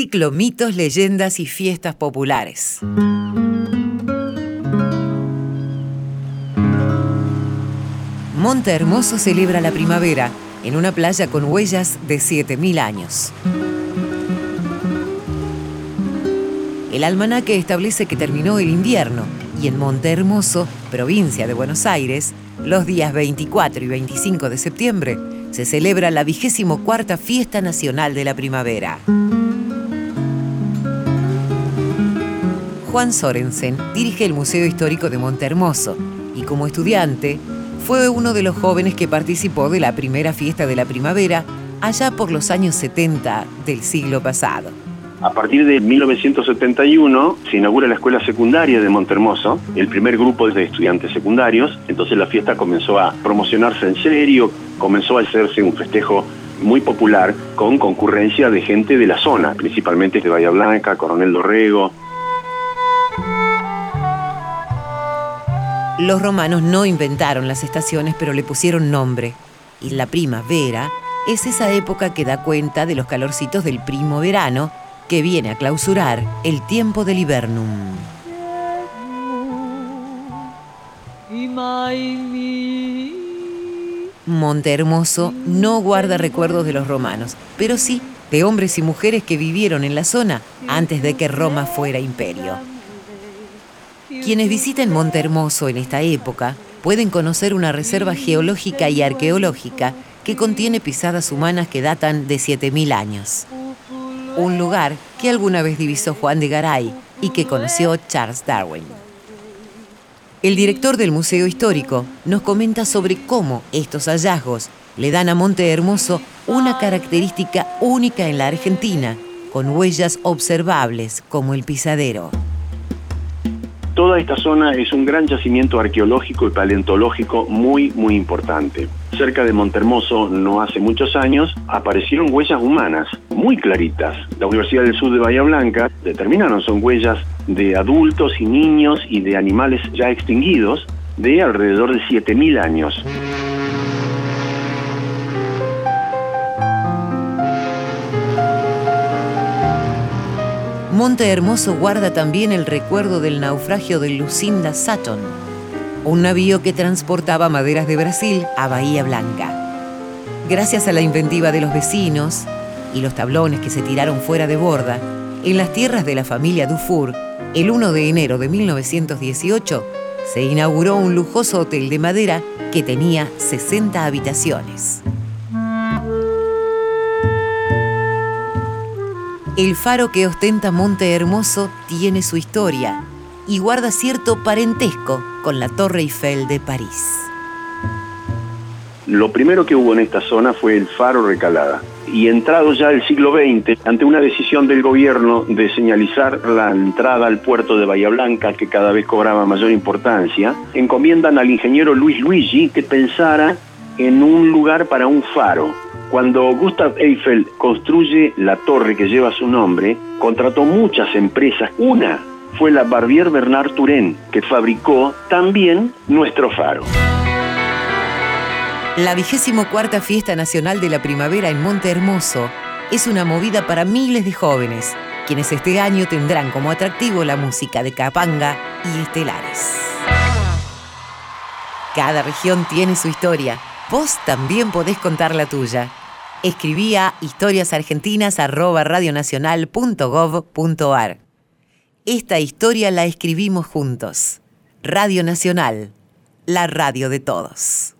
Ciclo Mitos, Leyendas y Fiestas Populares. Monte Hermoso celebra la primavera en una playa con huellas de 7.000 años. El almanaque establece que terminó el invierno y en Monte Hermoso, provincia de Buenos Aires, los días 24 y 25 de septiembre se celebra la vigésimo cuarta Fiesta Nacional de la Primavera. Juan Sorensen dirige el Museo Histórico de Monte Hermoso y como estudiante fue uno de los jóvenes que participó de la primera fiesta de la primavera allá por los años 70 del siglo pasado. A partir de 1971 se inaugura la escuela secundaria de Montermoso, el primer grupo de estudiantes secundarios, entonces la fiesta comenzó a promocionarse en serio, comenzó a hacerse un festejo muy popular con concurrencia de gente de la zona, principalmente de Bahía Blanca, Coronel Dorrego. Los romanos no inventaron las estaciones, pero le pusieron nombre. Y la primavera es esa época que da cuenta de los calorcitos del primo verano que viene a clausurar el tiempo del hibernum. Monte Hermoso no guarda recuerdos de los romanos, pero sí de hombres y mujeres que vivieron en la zona antes de que Roma fuera imperio. Quienes visiten Monte Hermoso en esta época pueden conocer una reserva geológica y arqueológica que contiene pisadas humanas que datan de 7.000 años un lugar que alguna vez divisó Juan de Garay y que conoció Charles Darwin. El director del Museo Histórico nos comenta sobre cómo estos hallazgos le dan a Monte Hermoso una característica única en la Argentina, con huellas observables como el pisadero. Toda esta zona es un gran yacimiento arqueológico y paleontológico muy, muy importante. Cerca de Montermoso, no hace muchos años, aparecieron huellas humanas muy claritas. La Universidad del Sur de Bahía Blanca determinaron son huellas de adultos y niños y de animales ya extinguidos de alrededor de 7.000 años. Monte Hermoso guarda también el recuerdo del naufragio del Lucinda Sutton, un navío que transportaba maderas de Brasil a Bahía Blanca. Gracias a la inventiva de los vecinos y los tablones que se tiraron fuera de borda, en las tierras de la familia Dufour, el 1 de enero de 1918, se inauguró un lujoso hotel de madera que tenía 60 habitaciones. El faro que ostenta Monte Hermoso tiene su historia y guarda cierto parentesco con la Torre Eiffel de París. Lo primero que hubo en esta zona fue el faro Recalada. Y entrado ya el siglo XX, ante una decisión del gobierno de señalizar la entrada al puerto de Bahía Blanca, que cada vez cobraba mayor importancia, encomiendan al ingeniero Luis Luigi que pensara en un lugar para un faro cuando Gustav Eiffel construye la torre que lleva su nombre, contrató muchas empresas. Una fue la Barbier Bernard Turenne, que fabricó también nuestro faro. La vigésimo cuarta Fiesta Nacional de la Primavera en Monte Hermoso es una movida para miles de jóvenes, quienes este año tendrán como atractivo la música de Capanga y Estelares. Cada región tiene su historia. Vos también podés contar la tuya escribía historiasargentinas.radionacional.gov.ar. Esta historia la escribimos juntos. Radio Nacional, la radio de todos.